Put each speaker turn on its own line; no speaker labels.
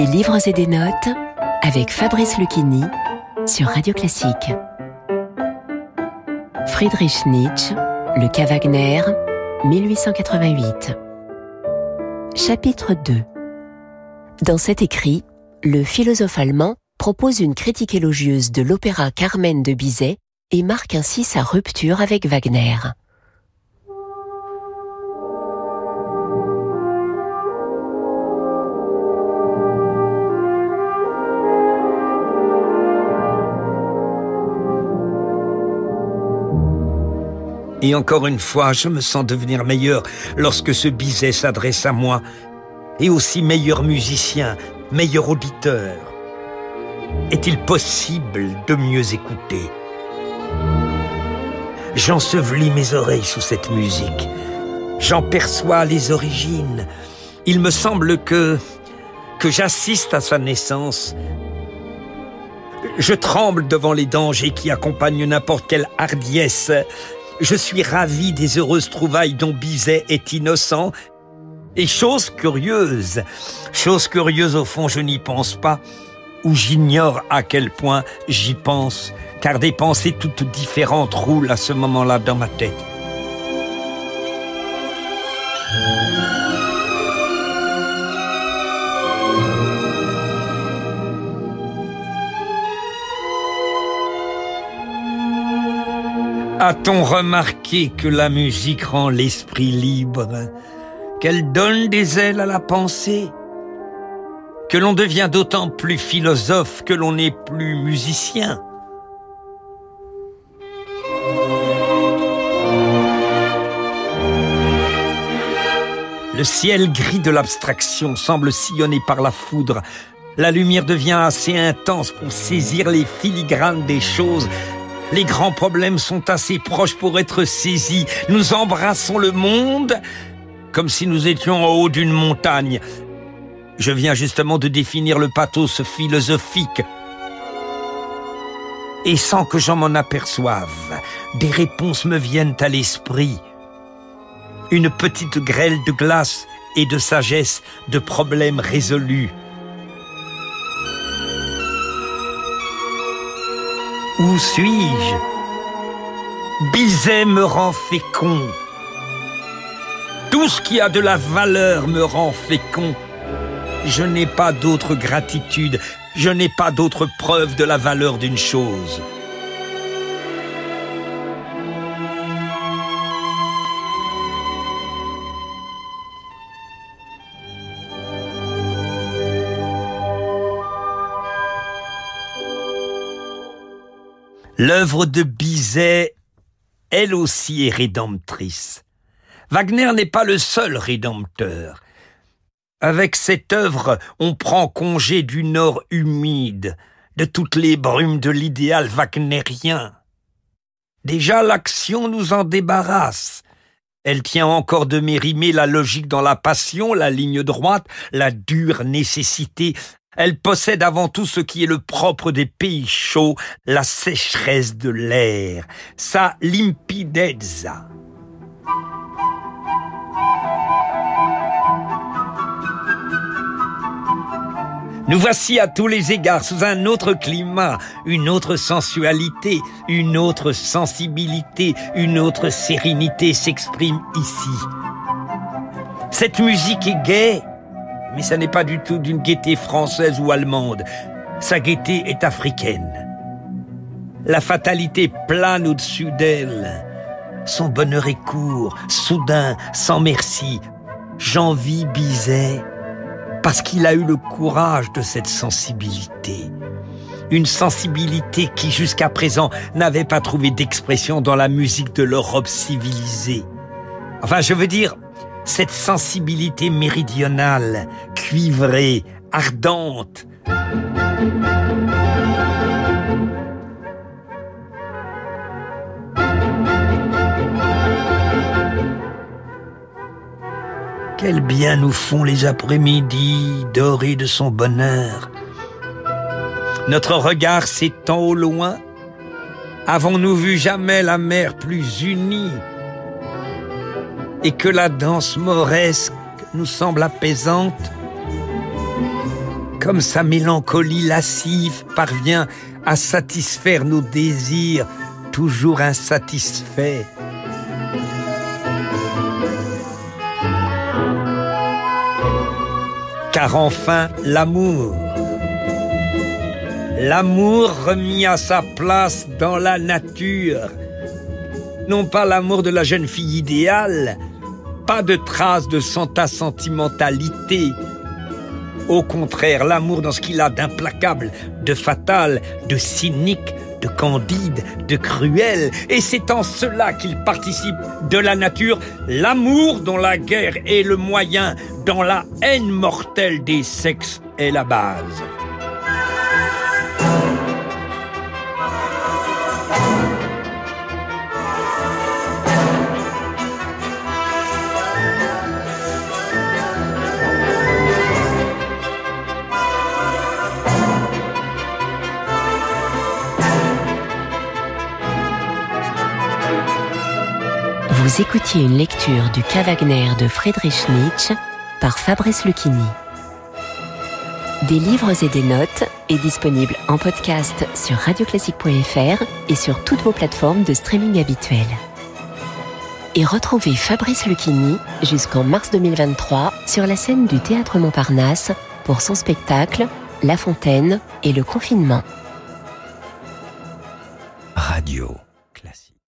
Des livres et des notes avec Fabrice Lucchini sur Radio Classique. Friedrich Nietzsche, Le cas Wagner, 1888. Chapitre 2 Dans cet écrit, le philosophe allemand propose une critique élogieuse de l'opéra Carmen de Bizet et marque ainsi sa rupture avec Wagner.
Et encore une fois, je me sens devenir meilleur lorsque ce Bizet s'adresse à moi, et aussi meilleur musicien, meilleur auditeur. Est-il possible de mieux écouter? J'ensevelis mes oreilles sous cette musique. J'en perçois les origines. Il me semble que que j'assiste à sa naissance. Je tremble devant les dangers qui accompagnent n'importe quelle hardiesse. Je suis ravi des heureuses trouvailles dont Bizet est innocent. Et chose curieuse, chose curieuse au fond, je n'y pense pas, ou j'ignore à quel point j'y pense, car des pensées toutes différentes roulent à ce moment-là dans ma tête. A-t-on remarqué que la musique rend l'esprit libre, qu'elle donne des ailes à la pensée, que l'on devient d'autant plus philosophe que l'on n'est plus musicien? Le ciel gris de l'abstraction semble sillonné par la foudre. La lumière devient assez intense pour saisir les filigranes des choses, les grands problèmes sont assez proches pour être saisis. Nous embrassons le monde comme si nous étions en haut d'une montagne. Je viens justement de définir le pathos philosophique. Et sans que j'en m'en aperçoive, des réponses me viennent à l'esprit. Une petite grêle de glace et de sagesse, de problèmes résolus. Où suis-je? Bizet me rend fécond. Tout ce qui a de la valeur me rend fécond. Je n'ai pas d'autre gratitude, je n'ai pas d'autre preuve de la valeur d'une chose. L'œuvre de Bizet, elle aussi, est rédemptrice. Wagner n'est pas le seul rédempteur. Avec cette œuvre, on prend congé du nord humide, de toutes les brumes de l'idéal wagnérien. Déjà l'action nous en débarrasse. Elle tient encore de mérimer la logique dans la passion, la ligne droite, la dure nécessité, elle possède avant tout ce qui est le propre des pays chauds, la sécheresse de l'air, sa limpidezza. Nous voici à tous les égards sous un autre climat, une autre sensualité, une autre sensibilité, une autre sérénité s'exprime ici. Cette musique est gaie, mais ça n'est pas du tout d'une gaieté française ou allemande. Sa gaieté est africaine. La fatalité plane au-dessus d'elle. Son bonheur est court, soudain, sans merci. J'envie Bizet parce qu'il a eu le courage de cette sensibilité. Une sensibilité qui jusqu'à présent n'avait pas trouvé d'expression dans la musique de l'Europe civilisée. Enfin, je veux dire, cette sensibilité méridionale, cuivrée, ardente. Quel bien nous font les après-midi dorés de son bonheur. Notre regard s'étend au loin. Avons-nous vu jamais la mer plus unie et que la danse mauresque nous semble apaisante comme sa mélancolie lascive parvient à satisfaire nos désirs toujours insatisfaits. Car enfin l'amour, l'amour remis à sa place dans la nature, non pas l'amour de la jeune fille idéale, pas de traces de santa sentimentalité, au contraire, l'amour dans ce qu'il a d'implacable, de fatal, de cynique, de candide, de cruel, et c'est en cela qu'il participe de la nature, l'amour dont la guerre est le moyen, dans la haine mortelle des sexes est la base.
Vous écoutiez une lecture du K. Wagner de Friedrich Nietzsche par Fabrice Lucchini. Des livres et des notes est disponible en podcast sur radioclassique.fr et sur toutes vos plateformes de streaming habituelles. Et retrouvez Fabrice Lucchini jusqu'en mars 2023 sur la scène du Théâtre Montparnasse pour son spectacle La Fontaine et le confinement.